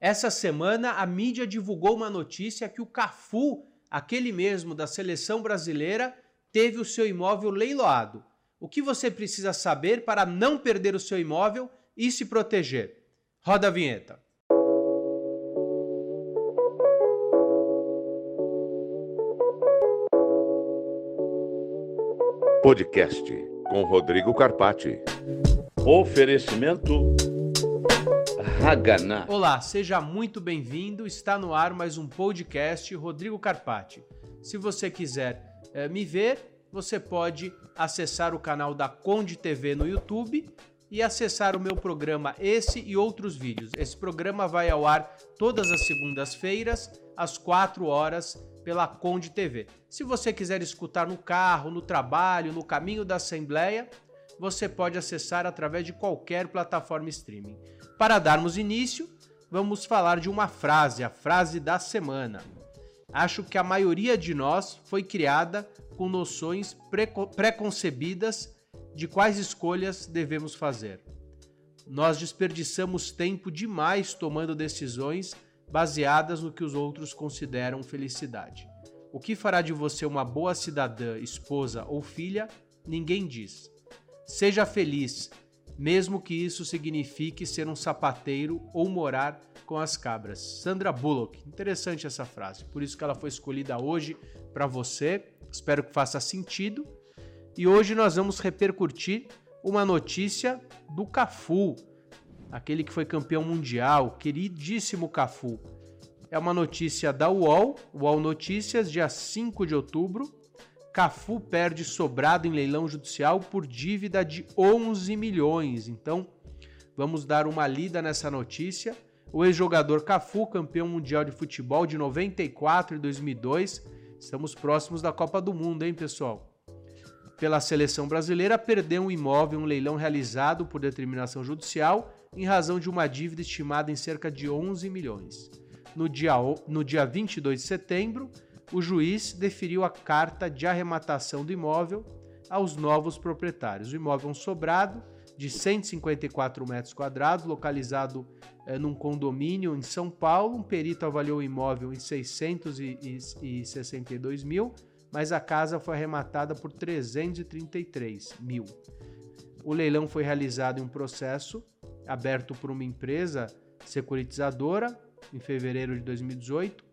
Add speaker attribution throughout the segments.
Speaker 1: Essa semana a mídia divulgou uma notícia que o Cafu, aquele mesmo da seleção brasileira, teve o seu imóvel leiloado. O que você precisa saber para não perder o seu imóvel e se proteger? Roda a vinheta.
Speaker 2: Podcast com Rodrigo Carpati. Oferecimento
Speaker 1: Haganá. Olá, seja muito bem-vindo. Está no ar mais um podcast Rodrigo Carpati. Se você quiser é, me ver, você pode acessar o canal da Conde TV no YouTube e acessar o meu programa esse e outros vídeos. Esse programa vai ao ar todas as segundas-feiras às 4 horas pela Conde TV. Se você quiser escutar no carro, no trabalho, no caminho da Assembleia, você pode acessar através de qualquer plataforma streaming. Para darmos início, vamos falar de uma frase, a frase da semana. Acho que a maioria de nós foi criada com noções preconcebidas de quais escolhas devemos fazer. Nós desperdiçamos tempo demais tomando decisões baseadas no que os outros consideram felicidade. O que fará de você uma boa cidadã, esposa ou filha, ninguém diz. Seja feliz mesmo que isso signifique ser um sapateiro ou morar com as cabras. Sandra Bullock, interessante essa frase, por isso que ela foi escolhida hoje para você. Espero que faça sentido. E hoje nós vamos repercutir uma notícia do Cafu, aquele que foi campeão mundial, queridíssimo Cafu. É uma notícia da UOL, UOL Notícias, dia 5 de outubro, Cafu perde sobrado em leilão judicial por dívida de 11 milhões. Então, vamos dar uma lida nessa notícia. O ex-jogador Cafu, campeão mundial de futebol de 94 e 2002, estamos próximos da Copa do Mundo, hein, pessoal? Pela seleção brasileira, perdeu um imóvel em um leilão realizado por determinação judicial em razão de uma dívida estimada em cerca de 11 milhões. No dia, no dia 22 de setembro, o juiz deferiu a carta de arrematação do imóvel aos novos proprietários. O imóvel é um sobrado de 154 metros quadrados, localizado é, num condomínio em São Paulo. Um perito avaliou o imóvel em 662 mil, mas a casa foi arrematada por 333 mil. O leilão foi realizado em um processo aberto por uma empresa securitizadora em fevereiro de 2018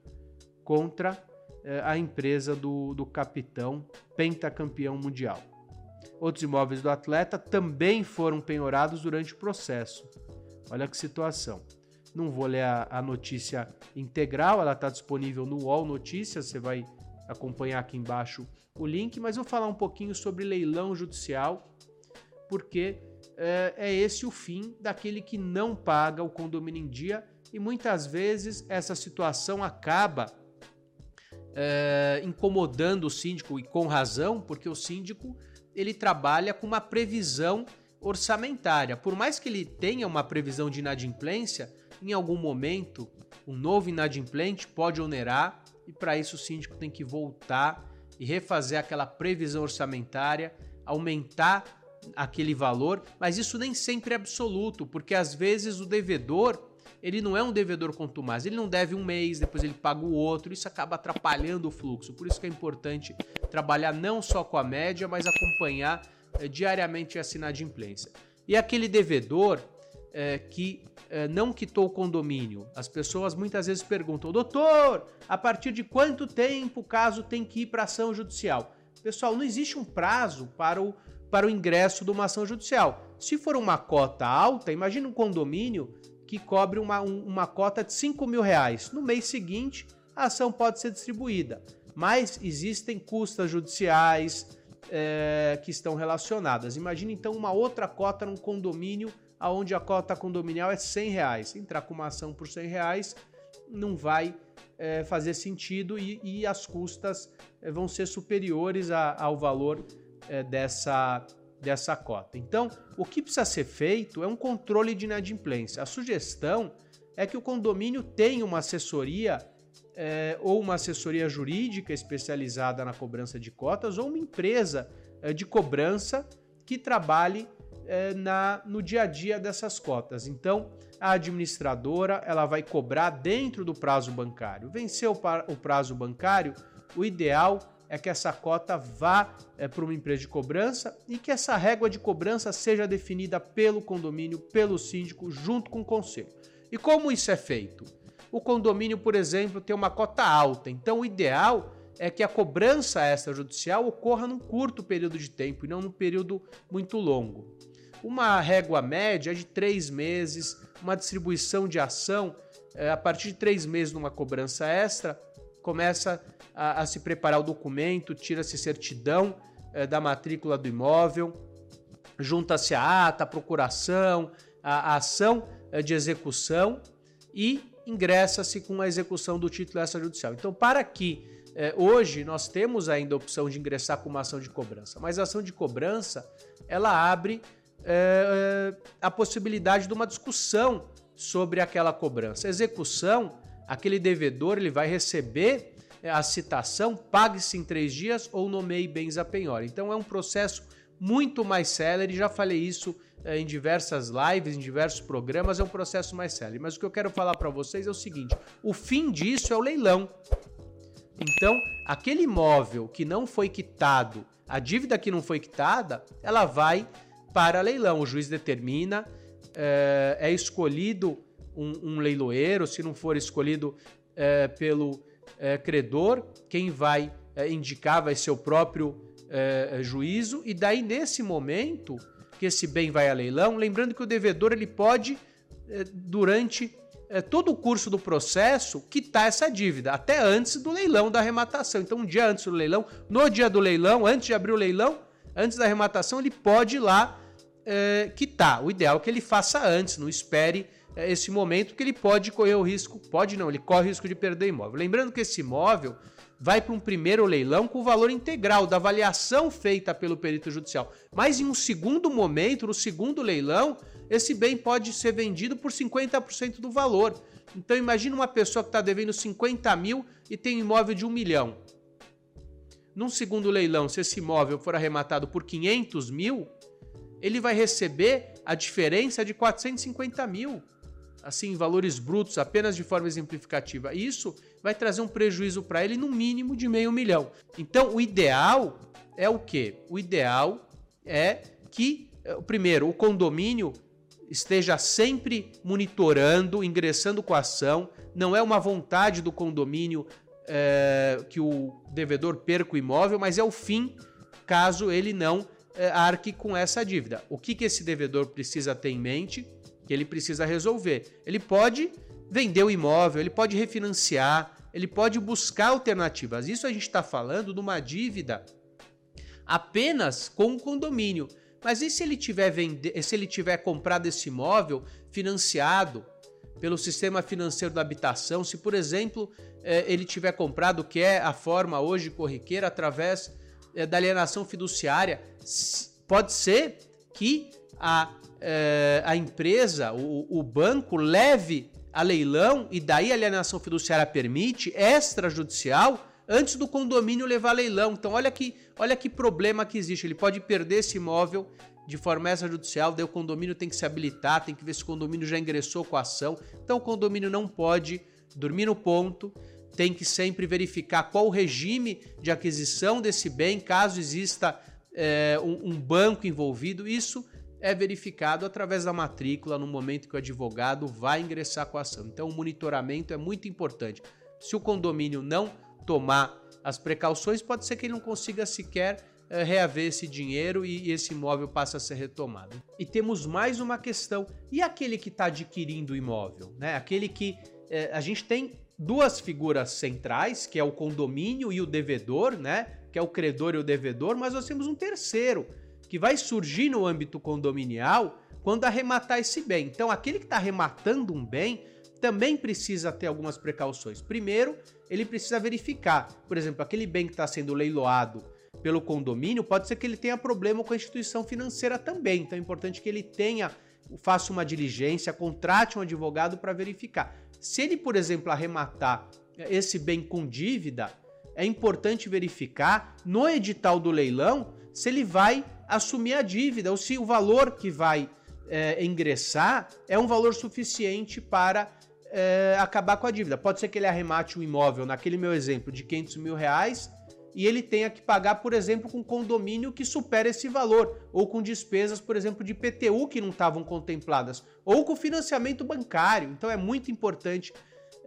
Speaker 1: contra é, a empresa do, do capitão pentacampeão mundial. Outros imóveis do atleta também foram penhorados durante o processo. Olha que situação. Não vou ler a, a notícia integral, ela está disponível no UOL Notícias, você vai acompanhar aqui embaixo o link, mas vou falar um pouquinho sobre leilão judicial, porque é, é esse o fim daquele que não paga o condomínio em dia e muitas vezes essa situação acaba é, incomodando o síndico e com razão, porque o síndico ele trabalha com uma previsão orçamentária. Por mais que ele tenha uma previsão de inadimplência, em algum momento um novo inadimplente pode onerar e para isso o síndico tem que voltar e refazer aquela previsão orçamentária, aumentar aquele valor, mas isso nem sempre é absoluto, porque às vezes o devedor ele não é um devedor contumaz, ele não deve um mês, depois ele paga o outro, isso acaba atrapalhando o fluxo. Por isso que é importante trabalhar não só com a média, mas acompanhar é, diariamente essa inadimplência. E aquele devedor é, que é, não quitou o condomínio, as pessoas muitas vezes perguntam, doutor, a partir de quanto tempo o caso tem que ir para ação judicial? Pessoal, não existe um prazo para o, para o ingresso de uma ação judicial. Se for uma cota alta, imagine um condomínio que cobre uma, uma cota de 5 mil reais. No mês seguinte, a ação pode ser distribuída, mas existem custas judiciais é, que estão relacionadas. Imagine então uma outra cota num condomínio onde a cota condominial é 100 reais. Entrar com uma ação por 100 reais não vai é, fazer sentido e, e as custas é, vão ser superiores a, ao valor é, dessa dessa cota. Então, o que precisa ser feito é um controle de inadimplência. A sugestão é que o condomínio tenha uma assessoria é, ou uma assessoria jurídica especializada na cobrança de cotas ou uma empresa é, de cobrança que trabalhe é, na, no dia a dia dessas cotas. Então, a administradora ela vai cobrar dentro do prazo bancário. Venceu o prazo bancário, o ideal é que essa cota vá é, para uma empresa de cobrança e que essa régua de cobrança seja definida pelo condomínio, pelo síndico, junto com o conselho. E como isso é feito? O condomínio, por exemplo, tem uma cota alta, então o ideal é que a cobrança extrajudicial ocorra num curto período de tempo e não num período muito longo. Uma régua média é de três meses, uma distribuição de ação é, a partir de três meses numa cobrança extra, começa a, a se preparar o documento, tira-se certidão é, da matrícula do imóvel, junta-se a ata, a procuração, a, a ação é, de execução e ingressa-se com a execução do título extrajudicial. Então, para que é, hoje nós temos ainda a opção de ingressar com uma ação de cobrança, mas a ação de cobrança ela abre a possibilidade de uma discussão sobre aquela cobrança. Execução, aquele devedor ele vai receber é, a citação, pague-se em três dias ou nomeie bens a penhora. Então é um processo muito mais célere, já falei isso é, em diversas lives, em diversos programas, é um processo mais célere. Mas o que eu quero falar para vocês é o seguinte: o fim disso é o leilão. Então, aquele imóvel que não foi quitado, a dívida que não foi quitada, ela vai para leilão. O juiz determina, é, é escolhido um, um, leiloeiro, se não for escolhido é, pelo é, credor, quem vai indicar vai ser o próprio juízo, e daí nesse momento que esse bem vai a leilão, lembrando que o devedor ele pode, durante todo o curso do processo, quitar essa dívida, até antes do leilão da arrematação. Então, um dia antes do leilão, no dia do leilão, antes de abrir o leilão, antes da arrematação, ele pode ir lá é, quitar. O ideal é que ele faça antes, não espere é, esse momento, porque ele pode correr o risco, pode não, ele corre o risco de perder imóvel. Lembrando que esse imóvel vai para um primeiro leilão com o valor integral da avaliação feita pelo perito judicial. Mas em um segundo momento, no segundo leilão, esse bem pode ser vendido por 50% do valor. Então imagine uma pessoa que está devendo 50 mil e tem um imóvel de 1 milhão. Num segundo leilão, se esse imóvel for arrematado por 500 mil, ele vai receber a diferença de 450 mil, assim, valores brutos, apenas de forma exemplificativa. Isso vai trazer um prejuízo para ele no mínimo de meio milhão. Então, o ideal é o quê? O ideal é que, eh, primeiro, o condomínio esteja sempre monitorando, ingressando com a ação. Não é uma vontade do condomínio é, que o devedor perca o imóvel, mas é o fim caso ele não é, arque com essa dívida. O que, que esse devedor precisa ter em mente? Que ele precisa resolver. Ele pode vender o imóvel, ele pode refinanciar, ele pode buscar alternativas. Isso a gente está falando de uma dívida apenas com o condomínio. Mas e se ele tiver vende... se ele tiver comprado esse imóvel financiado pelo sistema financeiro da habitação, se por exemplo é, ele tiver comprado, que é a forma hoje corriqueira, através é, da alienação fiduciária, pode ser que a, é, a empresa, o, o banco, leve a leilão e daí a alienação fiduciária permite, extrajudicial, antes do condomínio levar leilão. Então, olha que, olha que problema que existe. Ele pode perder esse imóvel de forma extrajudicial, daí o condomínio tem que se habilitar, tem que ver se o condomínio já ingressou com a ação. Então, o condomínio não pode dormir no ponto tem que sempre verificar qual o regime de aquisição desse bem, caso exista é, um, um banco envolvido. Isso é verificado através da matrícula no momento que o advogado vai ingressar com a ação. Então, o monitoramento é muito importante. Se o condomínio não tomar as precauções, pode ser que ele não consiga sequer é, reaver esse dinheiro e esse imóvel passa a ser retomado. E temos mais uma questão: e aquele que está adquirindo o imóvel? Né? Aquele que é, a gente tem duas figuras centrais, que é o condomínio e o devedor, né? Que é o credor e o devedor, mas nós temos um terceiro, que vai surgir no âmbito condominial quando arrematar esse bem. Então, aquele que está arrematando um bem também precisa ter algumas precauções. Primeiro, ele precisa verificar, por exemplo, aquele bem que está sendo leiloado pelo condomínio, pode ser que ele tenha problema com a instituição financeira também. Então, é importante que ele tenha, faça uma diligência, contrate um advogado para verificar. Se ele, por exemplo, arrematar esse bem com dívida, é importante verificar no edital do leilão se ele vai assumir a dívida, ou se o valor que vai é, ingressar é um valor suficiente para é, acabar com a dívida. Pode ser que ele arremate o imóvel, naquele meu exemplo, de 500 mil reais, e ele tenha que pagar, por exemplo, com condomínio que supera esse valor, ou com despesas, por exemplo, de PTU que não estavam contempladas, ou com financiamento bancário. Então é muito importante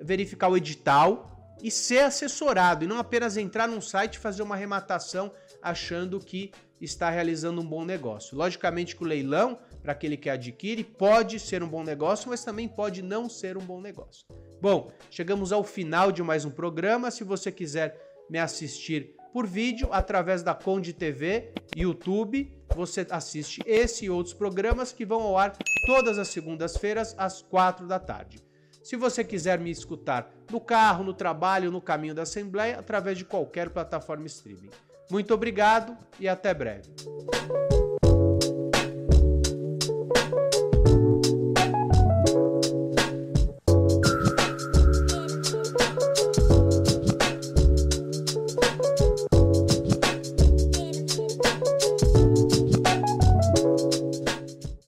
Speaker 1: verificar o edital e ser assessorado, e não apenas entrar num site e fazer uma arrematação achando que está realizando um bom negócio. Logicamente que o leilão, para aquele que adquire, pode ser um bom negócio, mas também pode não ser um bom negócio. Bom, chegamos ao final de mais um programa. Se você quiser me assistir por vídeo através da Conde TV, YouTube. Você assiste esse e outros programas que vão ao ar todas as segundas-feiras às quatro da tarde. Se você quiser me escutar no carro, no trabalho, no caminho da Assembleia, através de qualquer plataforma streaming. Muito obrigado e até breve.